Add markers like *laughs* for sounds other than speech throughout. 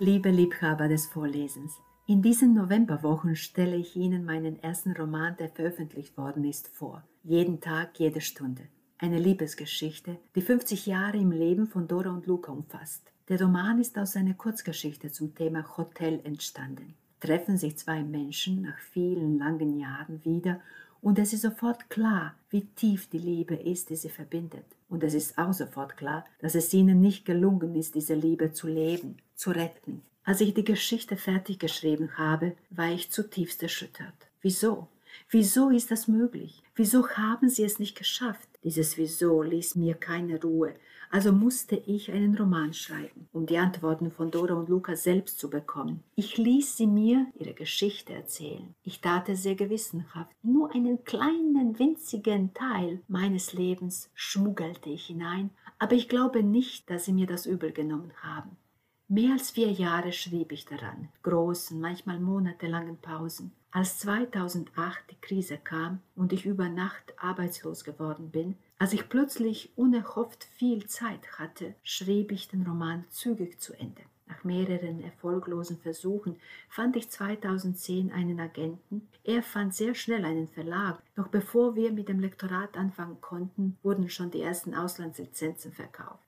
Liebe Liebhaber des Vorlesens, in diesen Novemberwochen stelle ich Ihnen meinen ersten Roman, der veröffentlicht worden ist, vor. Jeden Tag, jede Stunde. Eine Liebesgeschichte, die 50 Jahre im Leben von Dora und Luca umfasst. Der Roman ist aus einer Kurzgeschichte zum Thema Hotel entstanden. Treffen sich zwei Menschen nach vielen langen Jahren wieder und es ist sofort klar, wie tief die Liebe ist, die sie verbindet. Und es ist auch sofort klar, dass es ihnen nicht gelungen ist, diese Liebe zu leben, zu retten. Als ich die Geschichte fertig geschrieben habe, war ich zutiefst erschüttert. Wieso? Wieso ist das möglich? Wieso haben sie es nicht geschafft? Dieses Wieso ließ mir keine Ruhe, also musste ich einen Roman schreiben, um die Antworten von Dora und Luca selbst zu bekommen. Ich ließ sie mir ihre Geschichte erzählen. Ich tat es sehr gewissenhaft. Nur einen kleinen, winzigen Teil meines Lebens schmuggelte ich hinein, aber ich glaube nicht, dass sie mir das übel genommen haben. Mehr als vier Jahre schrieb ich daran, großen, manchmal monatelangen Pausen. Als 2008 die Krise kam und ich über Nacht arbeitslos geworden bin, als ich plötzlich unerhofft viel Zeit hatte, schrieb ich den Roman zügig zu Ende. Nach mehreren erfolglosen Versuchen fand ich 2010 einen Agenten. Er fand sehr schnell einen Verlag. Noch bevor wir mit dem Lektorat anfangen konnten, wurden schon die ersten Auslandslizenzen verkauft.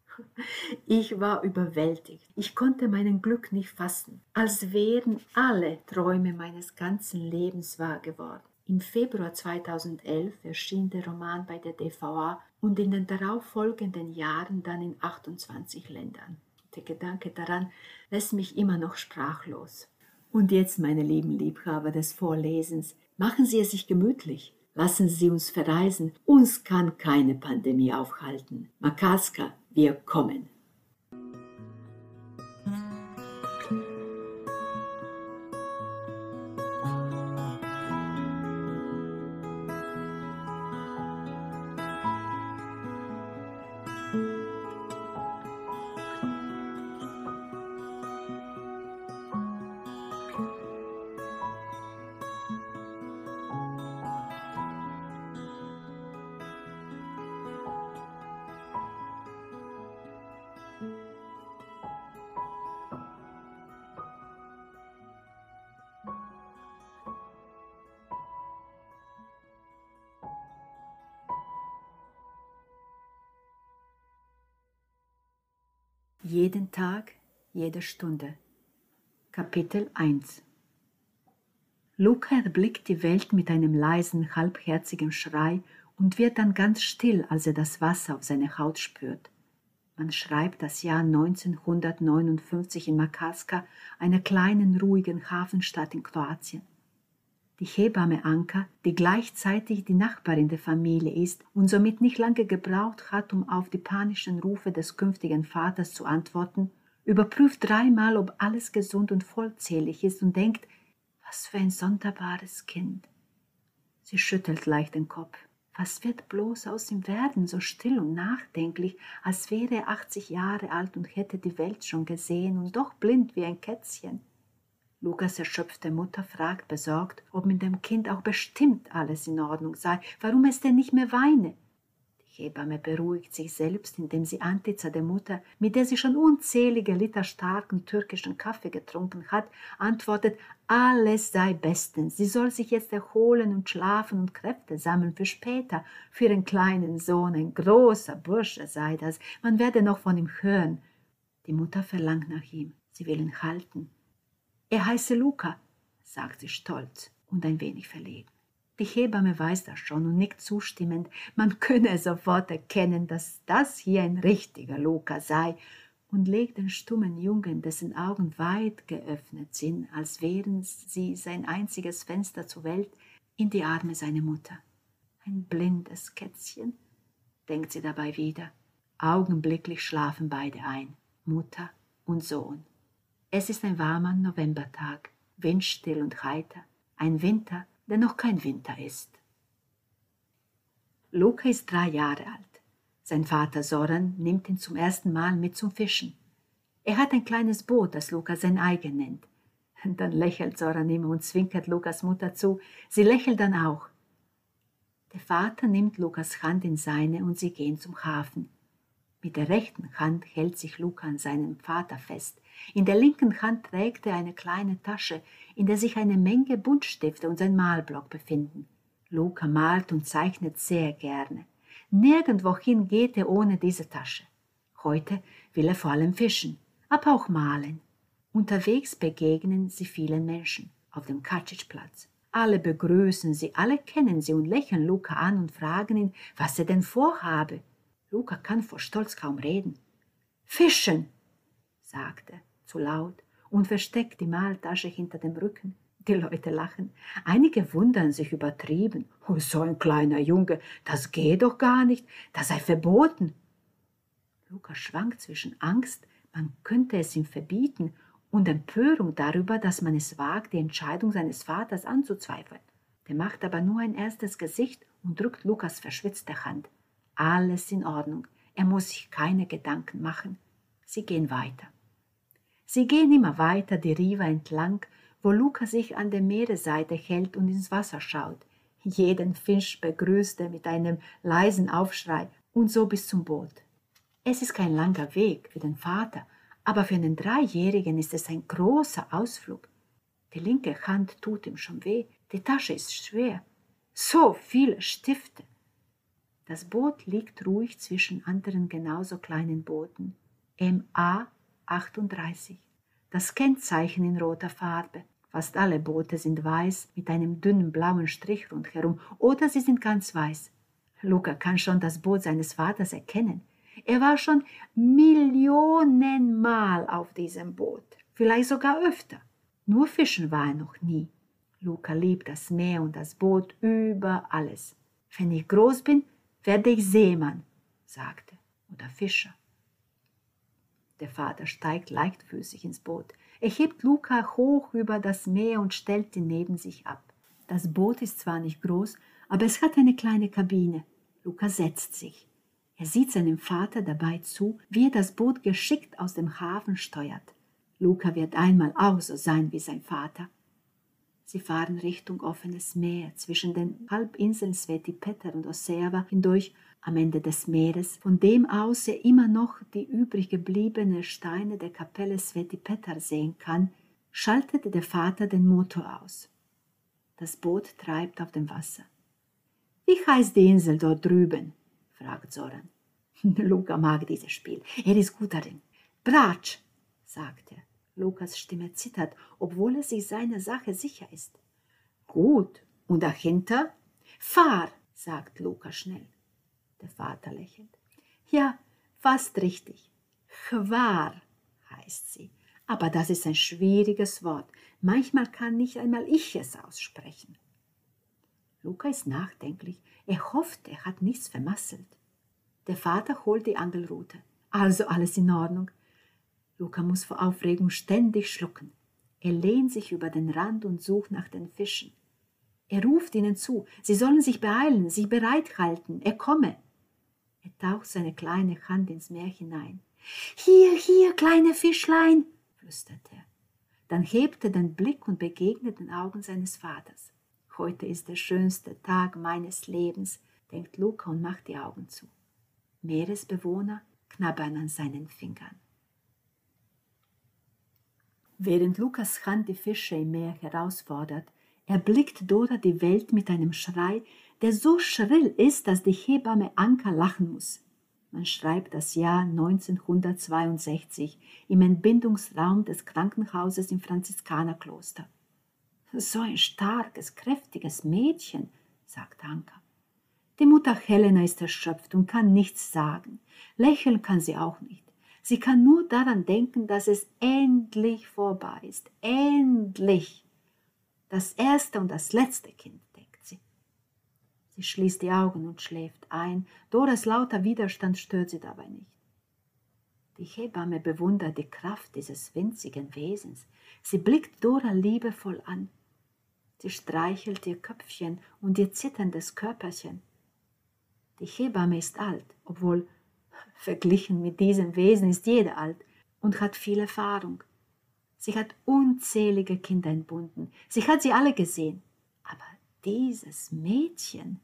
Ich war überwältigt. Ich konnte meinen Glück nicht fassen, als wären alle Träume meines ganzen Lebens wahr geworden. Im Februar 2011 erschien der Roman bei der DVA und in den darauffolgenden Jahren dann in 28 Ländern. Der Gedanke daran lässt mich immer noch sprachlos. Und jetzt, meine lieben Liebhaber des Vorlesens, machen Sie es sich gemütlich. Lassen Sie uns verreisen. Uns kann keine Pandemie aufhalten. Makaska, wir kommen. Jeden Tag, jede Stunde. Kapitel 1 Luca erblickt die Welt mit einem leisen, halbherzigen Schrei und wird dann ganz still, als er das Wasser auf seine Haut spürt. Man schreibt das Jahr 1959 in Makarska, einer kleinen, ruhigen Hafenstadt in Kroatien. Die Hebamme Anka, die gleichzeitig die Nachbarin der Familie ist und somit nicht lange gebraucht hat, um auf die panischen Rufe des künftigen Vaters zu antworten, überprüft dreimal, ob alles gesund und vollzählig ist und denkt, was für ein sonderbares Kind. Sie schüttelt leicht den Kopf. Was wird bloß aus ihm werden, so still und nachdenklich, als wäre er 80 Jahre alt und hätte die Welt schon gesehen und doch blind wie ein Kätzchen? Lukas erschöpfte Mutter fragt besorgt, ob mit dem Kind auch bestimmt alles in Ordnung sei, warum es denn nicht mehr weine. Die Hebamme beruhigt sich selbst, indem sie Antica der Mutter, mit der sie schon unzählige Liter starken türkischen Kaffee getrunken hat, antwortet, alles sei bestens, sie soll sich jetzt erholen und schlafen und Kräfte sammeln für später, für ihren kleinen Sohn, ein großer Bursche sei das, man werde noch von ihm hören. Die Mutter verlangt nach ihm, sie will ihn halten, er heiße Luca, sagt sie stolz und ein wenig verlegen. Die Hebamme weiß das schon und nickt zustimmend. Man könne sofort erkennen, dass das hier ein richtiger Luca sei und legt den stummen Jungen, dessen Augen weit geöffnet sind, als wären sie sein einziges Fenster zur Welt, in die Arme seiner Mutter. Ein blindes Kätzchen, denkt sie dabei wieder. Augenblicklich schlafen beide ein, Mutter und Sohn. Es ist ein warmer Novembertag, windstill und heiter, ein Winter, der noch kein Winter ist. Luca ist drei Jahre alt. Sein Vater Soran nimmt ihn zum ersten Mal mit zum Fischen. Er hat ein kleines Boot, das Luca sein eigen nennt. *laughs* Dann lächelt Soran immer und zwinkert Lukas Mutter zu. Sie lächelt dann auch. Der Vater nimmt Lukas Hand in seine und sie gehen zum Hafen. Mit der rechten Hand hält sich Luca an seinem Vater fest, In der linken Hand trägt er eine kleine Tasche, in der sich eine Menge Buntstifte und sein Malblock befinden. Luca malt und zeichnet sehr gerne. Nirgendwohin geht er ohne diese Tasche. Heute will er vor allem fischen, aber auch malen. Unterwegs begegnen sie vielen Menschen auf dem Katschitschplatz. Alle begrüßen sie, alle kennen sie und lächeln Luca an und fragen ihn, was er denn vorhabe. Luca kann vor Stolz kaum reden. Fischen, sagt er zu laut und versteckt die Maltasche hinter dem Rücken. Die Leute lachen. Einige wundern sich übertrieben. Oh, so ein kleiner Junge, das geht doch gar nicht, das sei verboten. Luca schwankt zwischen Angst, man könnte es ihm verbieten, und Empörung darüber, dass man es wagt, die Entscheidung seines Vaters anzuzweifeln. Der macht aber nur ein erstes Gesicht und drückt Lukas verschwitzte Hand. Alles in Ordnung, er muss sich keine Gedanken machen. Sie gehen weiter. Sie gehen immer weiter die Riva entlang, wo Luca sich an der Meeresseite hält und ins Wasser schaut. Jeden Fisch begrüßt er mit einem leisen Aufschrei und so bis zum Boot. Es ist kein langer Weg für den Vater, aber für einen Dreijährigen ist es ein großer Ausflug. Die linke Hand tut ihm schon weh, die Tasche ist schwer. So viele Stifte. Das Boot liegt ruhig zwischen anderen genauso kleinen Booten. MA 38. Das Kennzeichen in roter Farbe. Fast alle Boote sind weiß mit einem dünnen blauen Strich rundherum oder sie sind ganz weiß. Luca kann schon das Boot seines Vaters erkennen. Er war schon Millionenmal auf diesem Boot, vielleicht sogar öfter. Nur fischen war er noch nie. Luca liebt das Meer und das Boot über alles. Wenn ich groß bin, werde ich Seemann, sagte, oder Fischer. Der Vater steigt leichtfüßig ins Boot. Er hebt Luca hoch über das Meer und stellt ihn neben sich ab. Das Boot ist zwar nicht groß, aber es hat eine kleine Kabine. Luca setzt sich. Er sieht seinem Vater dabei zu, wie er das Boot geschickt aus dem Hafen steuert. Luca wird einmal auch so sein wie sein Vater. Sie fahren Richtung offenes Meer zwischen den Halbinseln Sveti Peter und Oseava hindurch am Ende des Meeres, von dem aus er immer noch die übrig gebliebenen Steine der Kapelle Sveti Peter sehen kann, schaltet der Vater den Motor aus. Das Boot treibt auf dem Wasser. Wie heißt die Insel dort drüben? fragt Soran. *laughs* Luca mag dieses Spiel. Er ist gut darin. Bratsch, sagt er. Lukas Stimme zittert, obwohl er sich seiner Sache sicher ist. Gut. Und dahinter? Fahr, sagt Luca schnell. Der Vater lächelt. Ja, fast richtig. Chwar heißt sie. Aber das ist ein schwieriges Wort. Manchmal kann nicht einmal ich es aussprechen. Luca ist nachdenklich. Er hofft, er hat nichts vermasselt. Der Vater holt die Angelrute. Also alles in Ordnung. Luca muss vor Aufregung ständig schlucken. Er lehnt sich über den Rand und sucht nach den Fischen. Er ruft ihnen zu, sie sollen sich beeilen, sich bereithalten, er komme. Er taucht seine kleine Hand ins Meer hinein. Hier, hier, kleine Fischlein, flüstert er. Dann hebt er den Blick und begegnet den Augen seines Vaters. Heute ist der schönste Tag meines Lebens, denkt Luca und macht die Augen zu. Meeresbewohner knabbern an seinen Fingern. Während Lukas Hand die Fische im Meer herausfordert, erblickt Dora die Welt mit einem Schrei, der so schrill ist, dass die Hebamme Anka lachen muss. Man schreibt das Jahr 1962 im Entbindungsraum des Krankenhauses im Franziskanerkloster. So ein starkes, kräftiges Mädchen, sagt Anka. Die Mutter Helena ist erschöpft und kann nichts sagen. Lächeln kann sie auch nicht. Sie kann nur daran denken, dass es endlich vorbei ist. Endlich. Das erste und das letzte Kind. Sie schließt die Augen und schläft ein. Doras lauter Widerstand stört sie dabei nicht. Die Hebamme bewundert die Kraft dieses winzigen Wesens. Sie blickt Dora liebevoll an. Sie streichelt ihr Köpfchen und ihr zitterndes Körperchen. Die Hebamme ist alt, obwohl verglichen mit diesem Wesen ist jeder alt und hat viel Erfahrung. Sie hat unzählige Kinder entbunden. Sie hat sie alle gesehen. Aber dieses Mädchen,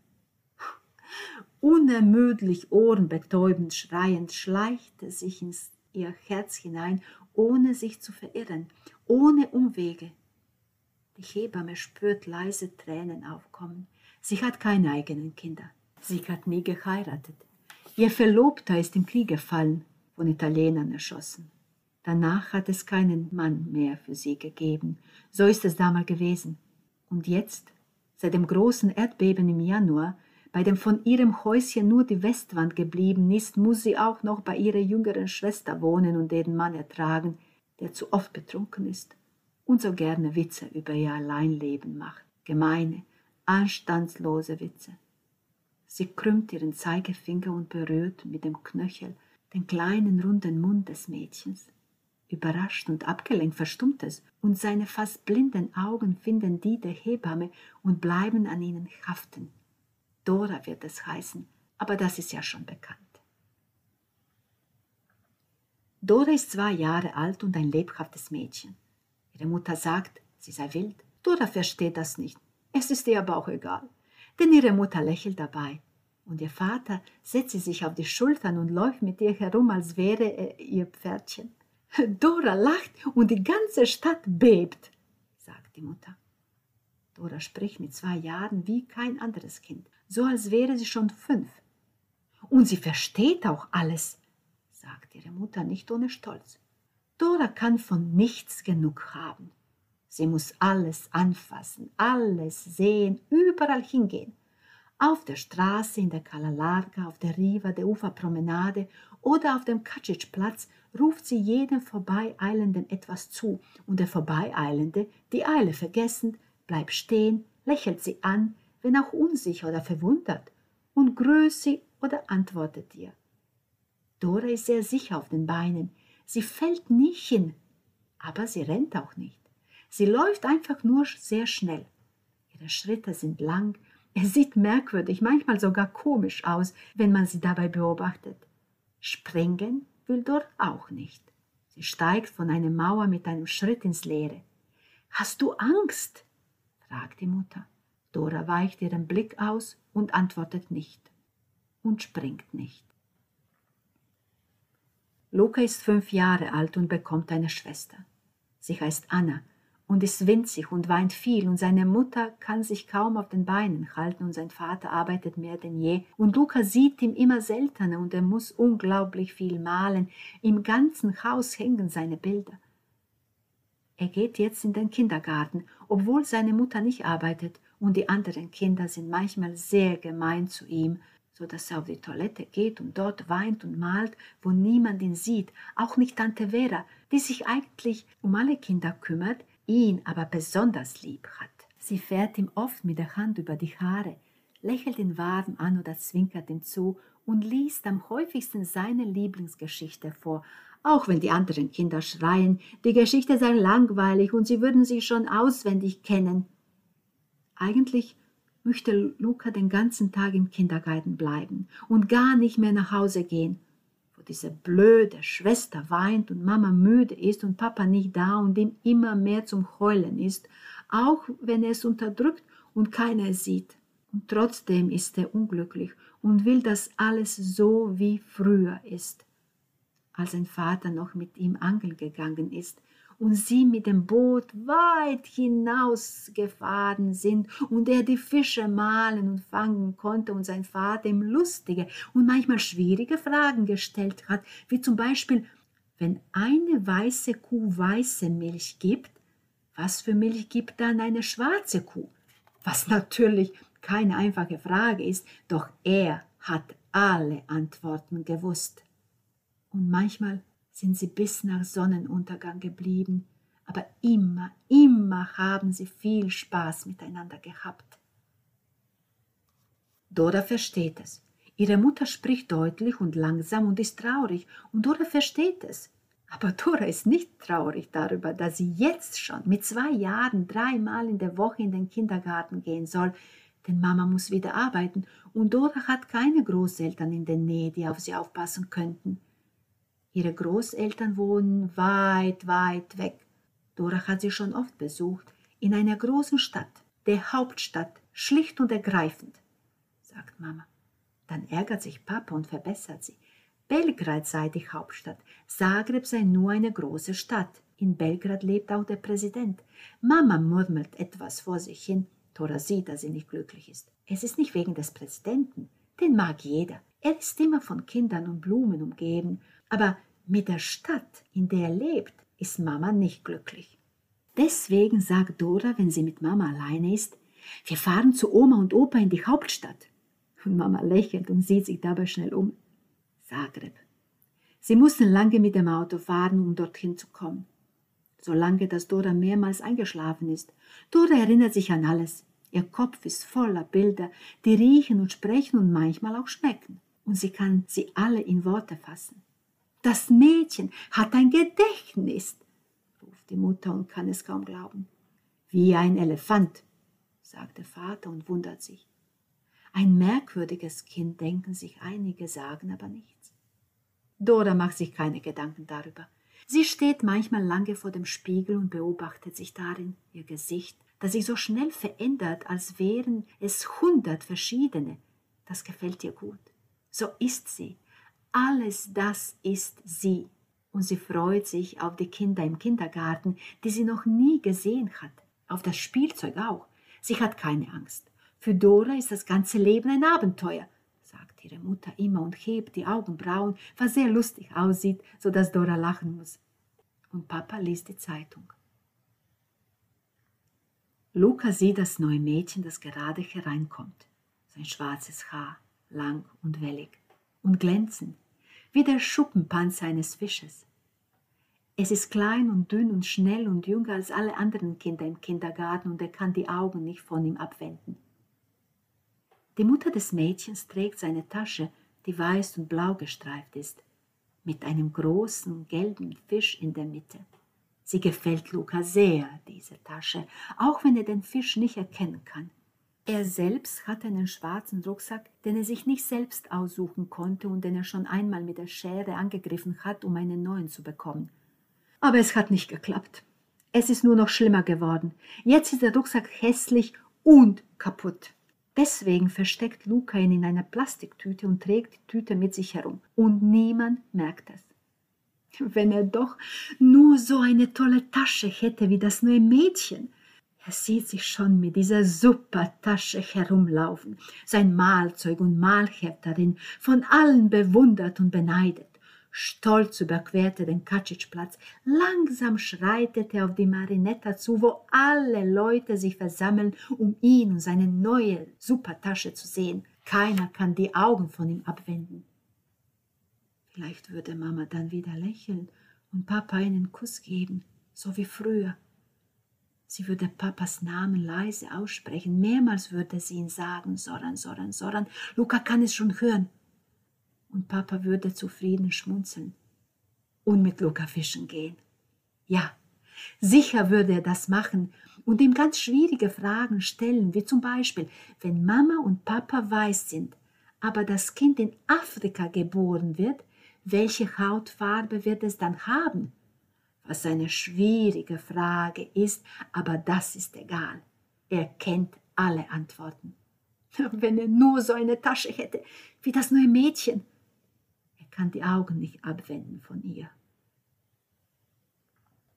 unermüdlich ohrenbetäubend schreiend, schleichte sich ins ihr Herz hinein ohne sich zu verirren, ohne Umwege. Die Hebamme spürt leise Tränen aufkommen. Sie hat keine eigenen Kinder. Sie hat nie geheiratet. Ihr Verlobter ist im Krieg gefallen, von Italienern erschossen. Danach hat es keinen Mann mehr für sie gegeben. So ist es damals gewesen. Und jetzt, seit dem großen Erdbeben im Januar, bei dem von ihrem Häuschen nur die Westwand geblieben ist, muss sie auch noch bei ihrer jüngeren Schwester wohnen und den Mann ertragen, der zu oft betrunken ist und so gerne Witze über ihr Alleinleben macht. Gemeine, anstandslose Witze. Sie krümmt ihren Zeigefinger und berührt mit dem Knöchel den kleinen runden Mund des Mädchens. Überrascht und abgelenkt verstummt es, und seine fast blinden Augen finden die der Hebamme und bleiben an ihnen haften. Dora wird es heißen, aber das ist ja schon bekannt. Dora ist zwei Jahre alt und ein lebhaftes Mädchen. Ihre Mutter sagt, sie sei wild. Dora versteht das nicht. Es ist ihr aber auch egal, denn ihre Mutter lächelt dabei. Und ihr Vater setzt sie sich auf die Schultern und läuft mit ihr herum, als wäre er ihr Pferdchen. *laughs* Dora lacht und die ganze Stadt bebt, sagt die Mutter. Dora spricht mit zwei Jahren wie kein anderes Kind, so als wäre sie schon fünf. Und sie versteht auch alles, sagt ihre Mutter nicht ohne Stolz. Dora kann von nichts genug haben. Sie muss alles anfassen, alles sehen, überall hingehen. Auf der Straße, in der Kalalarga, auf der Riva, der Uferpromenade oder auf dem Katschitschplatz ruft sie jedem Vorbeieilenden etwas zu und der Vorbeieilende, die Eile vergessend, bleibt stehen, lächelt sie an, wenn auch unsicher oder verwundert, und grüßt sie oder antwortet ihr. Dora ist sehr sicher auf den Beinen, sie fällt nicht hin, aber sie rennt auch nicht. Sie läuft einfach nur sehr schnell. Ihre Schritte sind lang, es sieht merkwürdig, manchmal sogar komisch aus, wenn man sie dabei beobachtet. Springen will Dora auch nicht. Sie steigt von einer Mauer mit einem Schritt ins Leere. Hast du Angst? fragt die Mutter. Dora weicht ihren Blick aus und antwortet nicht und springt nicht. Luca ist fünf Jahre alt und bekommt eine Schwester. Sie heißt Anna und ist winzig und weint viel und seine Mutter kann sich kaum auf den Beinen halten und sein Vater arbeitet mehr denn je und Luca sieht ihn immer seltener und er muss unglaublich viel malen. Im ganzen Haus hängen seine Bilder. Er geht jetzt in den Kindergarten, obwohl seine Mutter nicht arbeitet und die anderen Kinder sind manchmal sehr gemein zu ihm, so dass er auf die Toilette geht und dort weint und malt, wo niemand ihn sieht, auch nicht Tante Vera, die sich eigentlich um alle Kinder kümmert, ihn aber besonders lieb hat. Sie fährt ihm oft mit der Hand über die Haare, lächelt ihn warm an oder zwinkert ihm zu und liest am häufigsten seine Lieblingsgeschichte vor, auch wenn die anderen Kinder schreien, die Geschichte sei langweilig und sie würden sie schon auswendig kennen. Eigentlich möchte Luca den ganzen Tag im Kindergarten bleiben und gar nicht mehr nach Hause gehen, wo diese blöde Schwester weint und Mama müde ist und Papa nicht da und ihm immer mehr zum Heulen ist, auch wenn er es unterdrückt und keiner es sieht. Und trotzdem ist er unglücklich und will, dass alles so wie früher ist als sein Vater noch mit ihm angeln gegangen ist und sie mit dem Boot weit hinausgefahren sind und er die Fische malen und fangen konnte und sein Vater ihm lustige und manchmal schwierige Fragen gestellt hat, wie zum Beispiel, wenn eine weiße Kuh weiße Milch gibt, was für Milch gibt dann eine schwarze Kuh? Was natürlich keine einfache Frage ist, doch er hat alle Antworten gewusst und manchmal sind sie bis nach Sonnenuntergang geblieben, aber immer, immer haben sie viel Spaß miteinander gehabt. Dora versteht es. Ihre Mutter spricht deutlich und langsam und ist traurig, und Dora versteht es. Aber Dora ist nicht traurig darüber, dass sie jetzt schon mit zwei Jahren dreimal in der Woche in den Kindergarten gehen soll, denn Mama muss wieder arbeiten und Dora hat keine Großeltern in der Nähe, die auf sie aufpassen könnten. Ihre Großeltern wohnen weit, weit weg. Dora hat sie schon oft besucht, in einer großen Stadt, der Hauptstadt, schlicht und ergreifend, sagt Mama. Dann ärgert sich Papa und verbessert sie. Belgrad sei die Hauptstadt, Zagreb sei nur eine große Stadt. In Belgrad lebt auch der Präsident. Mama murmelt etwas vor sich hin. Tora sieht, dass sie nicht glücklich ist. Es ist nicht wegen des Präsidenten. Den mag jeder. Er ist immer von Kindern und Blumen umgeben. Aber mit der Stadt, in der er lebt, ist Mama nicht glücklich. Deswegen sagt Dora, wenn sie mit Mama alleine ist, wir fahren zu Oma und Opa in die Hauptstadt. Und Mama lächelt und sieht sich dabei schnell um. Zagreb. Sie mussten lange mit dem Auto fahren, um dorthin zu kommen. So lange, dass Dora mehrmals eingeschlafen ist. Dora erinnert sich an alles. Ihr Kopf ist voller Bilder, die riechen und sprechen und manchmal auch schmecken. Und sie kann sie alle in Worte fassen. Das Mädchen hat ein Gedächtnis, ruft die Mutter und kann es kaum glauben. Wie ein Elefant, sagt der Vater und wundert sich. Ein merkwürdiges Kind, denken sich einige, sagen aber nichts. Dora macht sich keine Gedanken darüber. Sie steht manchmal lange vor dem Spiegel und beobachtet sich darin, ihr Gesicht, das sich so schnell verändert, als wären es hundert verschiedene. Das gefällt ihr gut. So ist sie. Alles das ist sie. Und sie freut sich auf die Kinder im Kindergarten, die sie noch nie gesehen hat, auf das Spielzeug auch. Sie hat keine Angst. Für Dora ist das ganze Leben ein Abenteuer, sagt ihre Mutter immer und hebt die Augenbrauen, was sehr lustig aussieht, so dass Dora lachen muss. Und Papa liest die Zeitung. Luca sieht das neue Mädchen, das gerade hereinkommt. Sein schwarzes Haar, lang und wellig und glänzend, wie der Schuppenpanzer eines Fisches. Es ist klein und dünn und schnell und jünger als alle anderen Kinder im Kindergarten und er kann die Augen nicht von ihm abwenden. Die Mutter des Mädchens trägt seine Tasche, die weiß und blau gestreift ist, mit einem großen gelben Fisch in der Mitte. Sie gefällt Luca sehr, diese Tasche, auch wenn er den Fisch nicht erkennen kann. Er selbst hat einen schwarzen Rucksack, den er sich nicht selbst aussuchen konnte und den er schon einmal mit der Schere angegriffen hat, um einen neuen zu bekommen. Aber es hat nicht geklappt. Es ist nur noch schlimmer geworden. Jetzt ist der Rucksack hässlich und kaputt. Deswegen versteckt Luca ihn in einer Plastiktüte und trägt die Tüte mit sich herum. Und niemand merkt es. Wenn er doch nur so eine tolle Tasche hätte wie das neue Mädchen. Er sieht sich schon mit dieser super Tasche herumlaufen, sein Malzeug und Malheft darin, von allen bewundert und beneidet. Stolz überquerte den Katschitschplatz. Langsam schreitet er auf die Marinetta zu, wo alle Leute sich versammeln, um ihn und seine neue Supertasche zu sehen. Keiner kann die Augen von ihm abwenden. Vielleicht würde Mama dann wieder lächeln und Papa einen Kuss geben, so wie früher. Sie würde Papas Namen leise aussprechen. Mehrmals würde sie ihn sagen, Soran, Soran, Soran. Luca kann es schon hören und Papa würde zufrieden schmunzeln und mit Luca fischen gehen. Ja, sicher würde er das machen und ihm ganz schwierige Fragen stellen, wie zum Beispiel, wenn Mama und Papa weiß sind, aber das Kind in Afrika geboren wird, welche Hautfarbe wird es dann haben? Was eine schwierige Frage ist, aber das ist egal. Er kennt alle Antworten. *laughs* Wenn er nur so eine Tasche hätte, wie das neue Mädchen, kann die Augen nicht abwenden von ihr.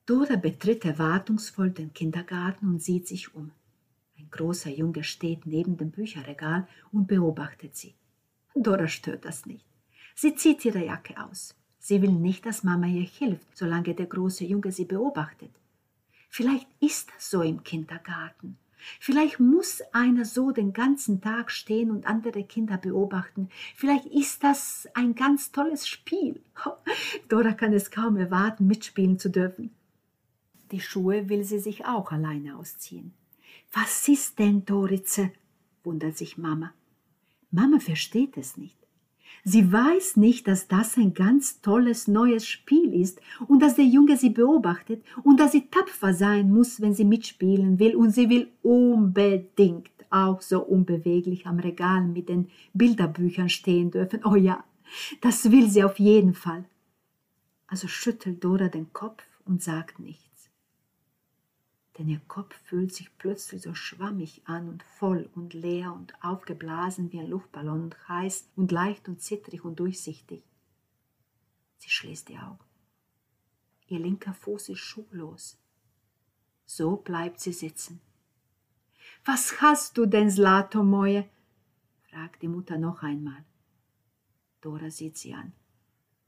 Dora betritt erwartungsvoll den Kindergarten und sieht sich um. Ein großer Junge steht neben dem Bücherregal und beobachtet sie. Dora stört das nicht. Sie zieht ihre Jacke aus. Sie will nicht, dass Mama ihr hilft, solange der große Junge sie beobachtet. Vielleicht ist das so im Kindergarten. Vielleicht muss einer so den ganzen Tag stehen und andere Kinder beobachten. Vielleicht ist das ein ganz tolles Spiel. Dora kann es kaum erwarten, mitspielen zu dürfen. Die Schuhe will sie sich auch alleine ausziehen. Was ist denn, Dorice? wundert sich Mama. Mama versteht es nicht. Sie weiß nicht, dass das ein ganz tolles neues Spiel ist und dass der Junge sie beobachtet und dass sie tapfer sein muss, wenn sie mitspielen will und sie will unbedingt auch so unbeweglich am Regal mit den Bilderbüchern stehen dürfen. Oh ja, das will sie auf jeden Fall. Also schüttelt Dora den Kopf und sagt nichts denn ihr Kopf fühlt sich plötzlich so schwammig an und voll und leer und aufgeblasen wie ein Luftballon und heiß und leicht und zittrig und durchsichtig. Sie schließt die Augen. Ihr linker Fuß ist schuhlos. So bleibt sie sitzen. Was hast du denn, Slato Moje? fragt die Mutter noch einmal. Dora sieht sie an.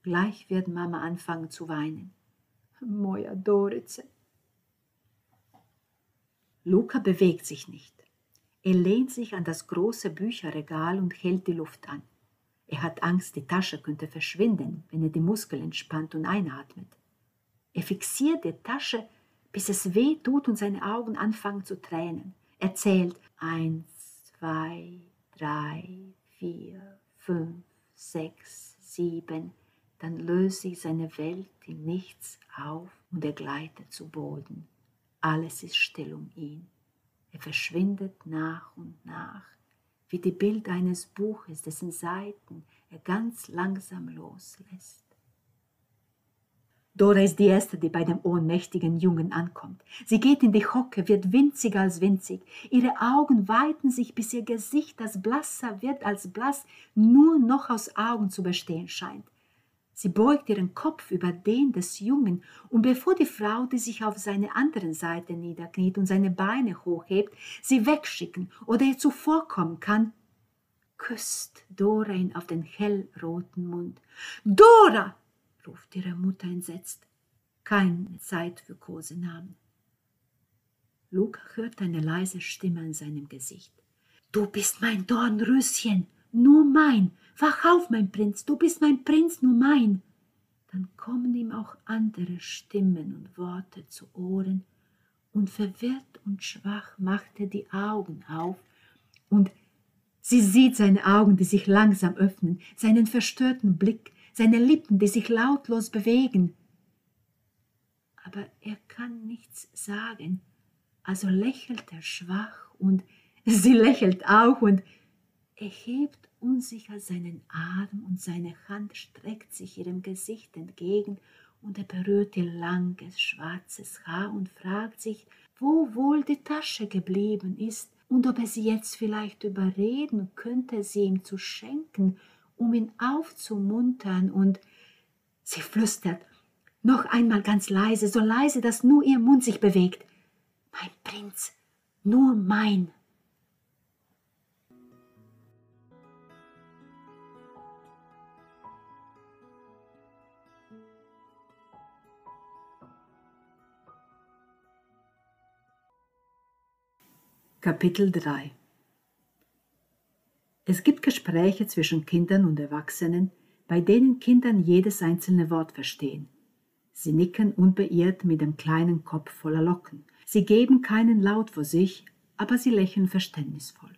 Gleich wird Mama anfangen zu weinen. Moja Dorice. Luca bewegt sich nicht. Er lehnt sich an das große Bücherregal und hält die Luft an. Er hat Angst, die Tasche könnte verschwinden, wenn er die Muskeln entspannt und einatmet. Er fixiert die Tasche, bis es weh tut und seine Augen anfangen zu tränen. Er zählt eins, zwei, drei, vier, fünf, sechs, sieben. Dann löst sich seine Welt in nichts auf und er gleitet zu Boden. Alles ist still um ihn. Er verschwindet nach und nach, wie die Bilder eines Buches, dessen Seiten er ganz langsam loslässt. Dora ist die Erste, die bei dem ohnmächtigen Jungen ankommt. Sie geht in die Hocke, wird winziger als winzig. Ihre Augen weiten sich, bis ihr Gesicht, das blasser wird als blass, nur noch aus Augen zu bestehen scheint. Sie beugt ihren Kopf über den des Jungen, und bevor die Frau, die sich auf seine anderen Seite niederkniet und seine Beine hochhebt, sie wegschicken oder ihr zuvorkommen kann, küsst Dora ihn auf den hellroten Mund. Dora! ruft ihre Mutter entsetzt. Keine Zeit für Kosenamen. Luca hört eine leise Stimme an seinem Gesicht. Du bist mein Dornröschen, nur mein, Wach auf, mein Prinz, du bist mein Prinz, nur mein. Dann kommen ihm auch andere Stimmen und Worte zu Ohren, und verwirrt und schwach macht er die Augen auf, und sie sieht seine Augen, die sich langsam öffnen, seinen verstörten Blick, seine Lippen, die sich lautlos bewegen. Aber er kann nichts sagen, also lächelt er schwach, und *laughs* sie lächelt auch, und er hebt unsicher seinen Arm und seine Hand streckt sich ihrem Gesicht entgegen und er berührt ihr langes schwarzes Haar und fragt sich, wo wohl die Tasche geblieben ist und ob er sie jetzt vielleicht überreden könnte, sie ihm zu schenken, um ihn aufzumuntern und sie flüstert, noch einmal ganz leise, so leise, dass nur ihr Mund sich bewegt. Mein Prinz, nur mein. Kapitel 3 Es gibt Gespräche zwischen Kindern und Erwachsenen, bei denen Kindern jedes einzelne Wort verstehen. Sie nicken unbeirrt mit dem kleinen Kopf voller Locken. Sie geben keinen Laut vor sich, aber sie lächeln verständnisvoll.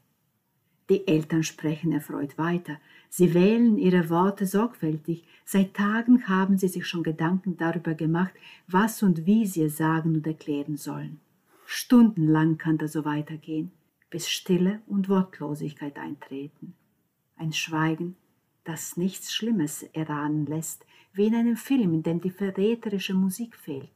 Die Eltern sprechen erfreut weiter. Sie wählen ihre Worte sorgfältig. Seit Tagen haben sie sich schon Gedanken darüber gemacht, was und wie sie sagen und erklären sollen. Stundenlang kann das so weitergehen, bis Stille und Wortlosigkeit eintreten. Ein Schweigen, das nichts Schlimmes erahnen lässt, wie in einem Film, in dem die verräterische Musik fehlt.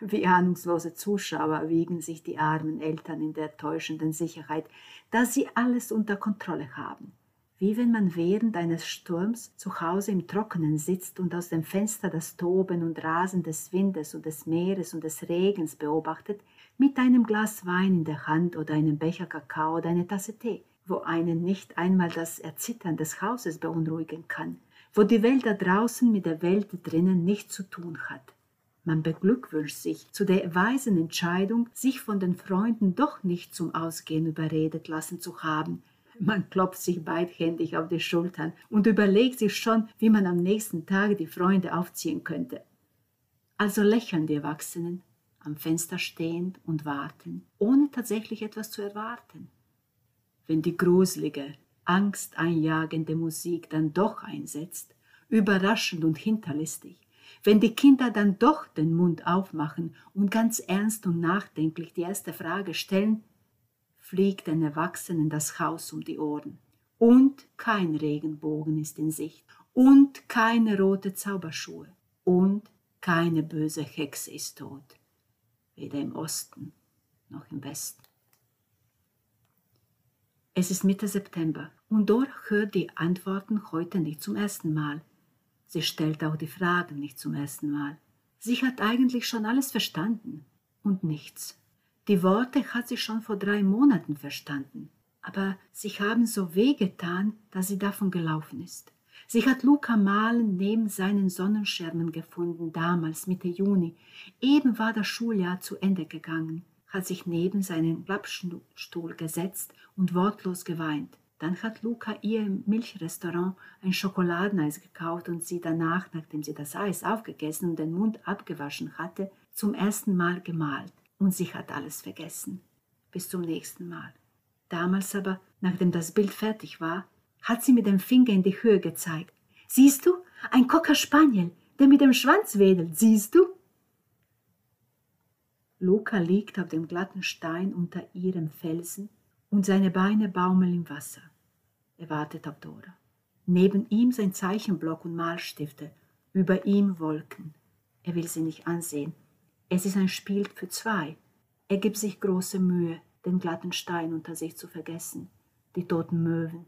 Wie ahnungslose Zuschauer wiegen sich die armen Eltern in der täuschenden Sicherheit, dass sie alles unter Kontrolle haben. Wie wenn man während eines Sturms zu Hause im Trockenen sitzt und aus dem Fenster das Toben und Rasen des Windes und des Meeres und des Regens beobachtet, mit einem Glas Wein in der Hand oder einem Becher Kakao oder einer Tasse Tee, wo einen nicht einmal das Erzittern des Hauses beunruhigen kann, wo die Welt da draußen mit der Welt drinnen nichts zu tun hat. Man beglückwünscht sich zu der weisen Entscheidung, sich von den Freunden doch nicht zum Ausgehen überredet lassen zu haben. Man klopft sich beidhändig auf die Schultern und überlegt sich schon, wie man am nächsten Tag die Freunde aufziehen könnte. Also lächeln die Erwachsenen am Fenster stehend und warten, ohne tatsächlich etwas zu erwarten. Wenn die gruselige, angsteinjagende Musik dann doch einsetzt, überraschend und hinterlistig, wenn die Kinder dann doch den Mund aufmachen und ganz ernst und nachdenklich die erste Frage stellen, fliegt den Erwachsenen das Haus um die Ohren. Und kein Regenbogen ist in Sicht. Und keine rote Zauberschuhe. Und keine böse Hexe ist tot weder im Osten noch im Westen. Es ist Mitte September und Dora hört die Antworten heute nicht zum ersten Mal. Sie stellt auch die Fragen nicht zum ersten Mal. Sie hat eigentlich schon alles verstanden und nichts. Die Worte hat sie schon vor drei Monaten verstanden, aber sie haben so wehgetan, dass sie davon gelaufen ist. Sie hat Luca Malen neben seinen Sonnenschermen gefunden, damals Mitte Juni. Eben war das Schuljahr zu Ende gegangen, hat sich neben seinen Klappstuhl gesetzt und wortlos geweint. Dann hat Luca ihr im Milchrestaurant ein Schokoladeneis gekauft und sie danach, nachdem sie das Eis aufgegessen und den Mund abgewaschen hatte, zum ersten Mal gemalt. Und sie hat alles vergessen. Bis zum nächsten Mal. Damals aber, nachdem das Bild fertig war, hat sie mit dem Finger in die Höhe gezeigt. Siehst du, ein Cocker Spaniel, der mit dem Schwanz wedelt, siehst du? Luca liegt auf dem glatten Stein unter ihrem Felsen und seine Beine baumeln im Wasser. Er wartet auf Dora. Neben ihm sein Zeichenblock und Malstifte, über ihm Wolken. Er will sie nicht ansehen. Es ist ein Spiel für zwei. Er gibt sich große Mühe, den glatten Stein unter sich zu vergessen, die toten Möwen.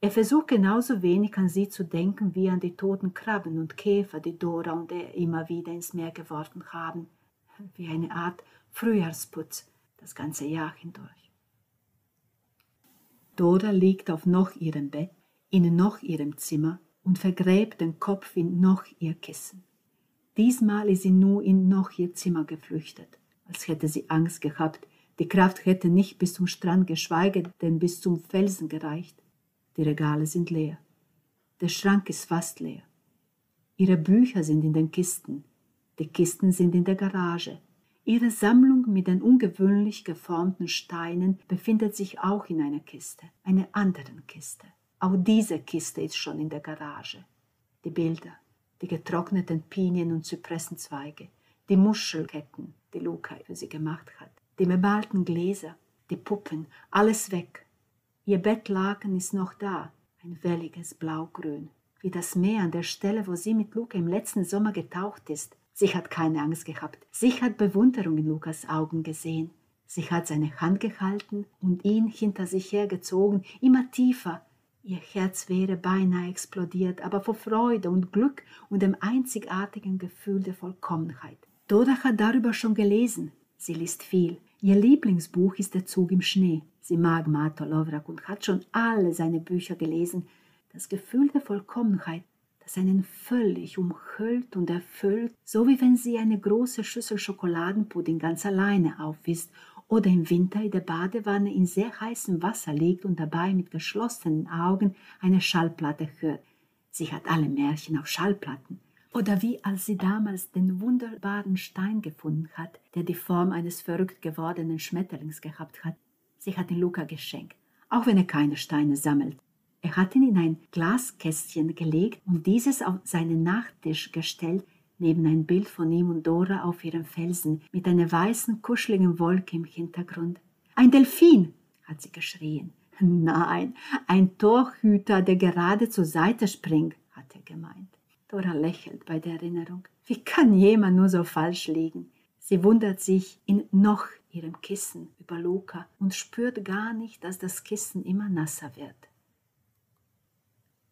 Er versucht genauso wenig an sie zu denken wie an die toten Krabben und Käfer, die Dora und er immer wieder ins Meer geworfen haben, wie eine Art Frühjahrsputz das ganze Jahr hindurch. Dora liegt auf noch ihrem Bett, in noch ihrem Zimmer und vergräbt den Kopf in noch ihr Kissen. Diesmal ist sie nur in noch ihr Zimmer geflüchtet, als hätte sie Angst gehabt. Die Kraft hätte nicht bis zum Strand, geschweige denn bis zum Felsen gereicht. Die Regale sind leer. Der Schrank ist fast leer. Ihre Bücher sind in den Kisten. Die Kisten sind in der Garage. Ihre Sammlung mit den ungewöhnlich geformten Steinen befindet sich auch in einer Kiste, einer anderen Kiste. Auch diese Kiste ist schon in der Garage. Die Bilder, die getrockneten Pinien- und Zypressenzweige, die Muschelketten, die Luca für sie gemacht hat, die bemalten Gläser, die Puppen, alles weg. Ihr Bettlaken ist noch da, ein welliges Blaugrün, wie das Meer an der Stelle, wo sie mit Luca im letzten Sommer getaucht ist, Sie hat keine Angst gehabt. Sie hat Bewunderung in Lukas Augen gesehen. Sie hat seine Hand gehalten und ihn hinter sich hergezogen, immer tiefer. Ihr Herz wäre beinahe explodiert, aber vor Freude und Glück und dem einzigartigen Gefühl der Vollkommenheit. Doda hat darüber schon gelesen. Sie liest viel. Ihr Lieblingsbuch ist Der Zug im Schnee. Sie mag Mato Lovrak und hat schon alle seine Bücher gelesen. Das Gefühl der Vollkommenheit das einen völlig umhüllt und erfüllt, so wie wenn sie eine große Schüssel Schokoladenpudding ganz alleine aufisst oder im Winter in der Badewanne in sehr heißem Wasser liegt und dabei mit geschlossenen Augen eine Schallplatte hört. Sie hat alle Märchen auf Schallplatten. Oder wie als sie damals den wunderbaren Stein gefunden hat, der die Form eines verrückt gewordenen Schmetterlings gehabt hat. Sie hat ihn Luca geschenkt, auch wenn er keine Steine sammelt. Er hat ihn in ein Glaskästchen gelegt und dieses auf seinen Nachttisch gestellt, neben ein Bild von ihm und Dora auf ihrem Felsen mit einer weißen, kuscheligen Wolke im Hintergrund. Ein Delfin, hat sie geschrien. *laughs* Nein, ein Torhüter, der gerade zur Seite springt, hat er gemeint. Dora lächelt bei der Erinnerung. Wie kann jemand nur so falsch liegen? Sie wundert sich in noch ihrem Kissen über Luca und spürt gar nicht, dass das Kissen immer nasser wird.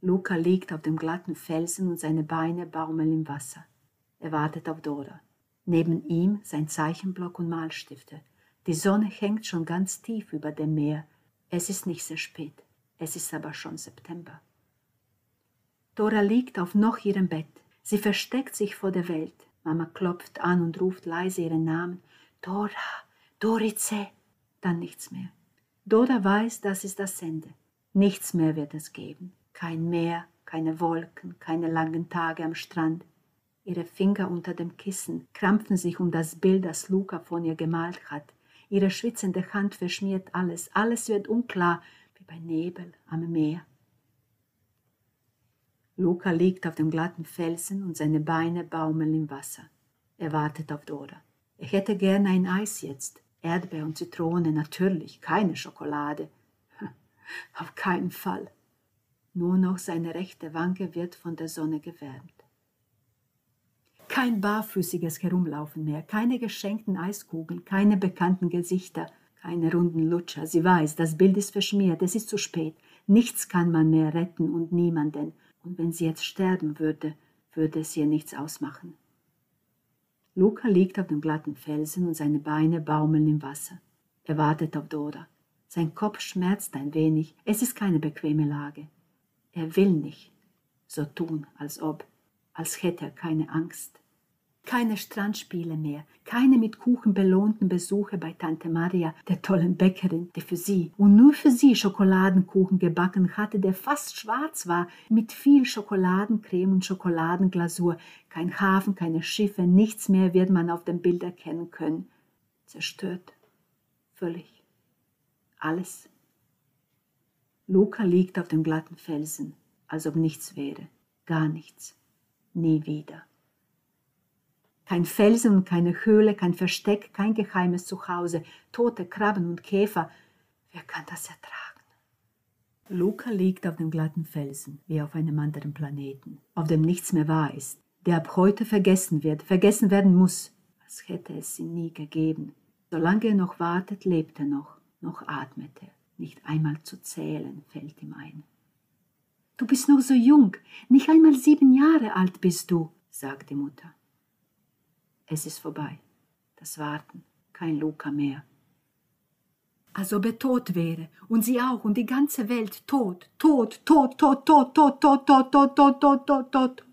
Luca liegt auf dem glatten Felsen und seine Beine baumeln im Wasser. Er wartet auf Dora. Neben ihm sein Zeichenblock und Malstifte. Die Sonne hängt schon ganz tief über dem Meer. Es ist nicht sehr spät. Es ist aber schon September. Dora liegt auf noch ihrem Bett. Sie versteckt sich vor der Welt. Mama klopft an und ruft leise ihren Namen. Dora, Dorice. Dann nichts mehr. Dora weiß, das ist das Ende. Nichts mehr wird es geben. Kein Meer, keine Wolken, keine langen Tage am Strand. Ihre Finger unter dem Kissen krampfen sich um das Bild, das Luca von ihr gemalt hat. Ihre schwitzende Hand verschmiert alles. Alles wird unklar, wie bei Nebel am Meer. Luca liegt auf dem glatten Felsen und seine Beine baumeln im Wasser. Er wartet auf Dora. Er hätte gern ein Eis jetzt. Erdbeer und Zitrone, natürlich, keine Schokolade. *laughs* Auf keinen Fall. Nur noch seine rechte Wange wird von der Sonne gewärmt. Kein barfüßiges Herumlaufen mehr, keine geschenkten Eiskugeln, keine bekannten Gesichter, keine runden Lutscher. Sie weiß, das Bild ist verschmiert, es ist zu spät. Nichts kann man mehr retten und niemanden. Und wenn sie jetzt sterben würde, würde es ihr nichts ausmachen. Luca liegt auf dem glatten Felsen und seine Beine baumeln im Wasser. Er wartet auf Dora. Sein Kopf schmerzt ein wenig. Es ist keine bequeme Lage. Er will nicht so tun, als ob, als hätte er keine Angst. Keine Strandspiele mehr, keine mit Kuchen belohnten Besuche bei Tante Maria, der tollen Bäckerin, die für sie und nur für sie Schokoladenkuchen gebacken hatte, der fast schwarz war, mit viel Schokoladencreme und Schokoladenglasur. Kein Hafen, keine Schiffe, nichts mehr wird man auf dem Bild erkennen können. Zerstört. Völlig. Alles. Luca liegt auf dem glatten Felsen, als ob nichts wäre. Gar nichts. Nie wieder. Kein Felsen keine Höhle, kein Versteck, kein geheimes Zuhause, tote Krabben und Käfer. Wer kann das ertragen? Luca liegt auf dem glatten Felsen, wie auf einem anderen Planeten, auf dem nichts mehr wahr ist, der ab heute vergessen wird, vergessen werden muss, als hätte es ihn nie gegeben. Solange er noch wartet, lebt er noch, noch atmet er. Nicht einmal zu zählen fällt ihm ein. Du bist noch so jung, nicht einmal sieben Jahre alt bist du, sagt die Mutter. Es ist vorbei. Das Warten. Kein Luca mehr. Als ob er tot wäre. Und sie auch. Und die ganze Welt tot. Tot, tot, tot, tot, tot, tot, tot, tot, tot, tot, tot, tot.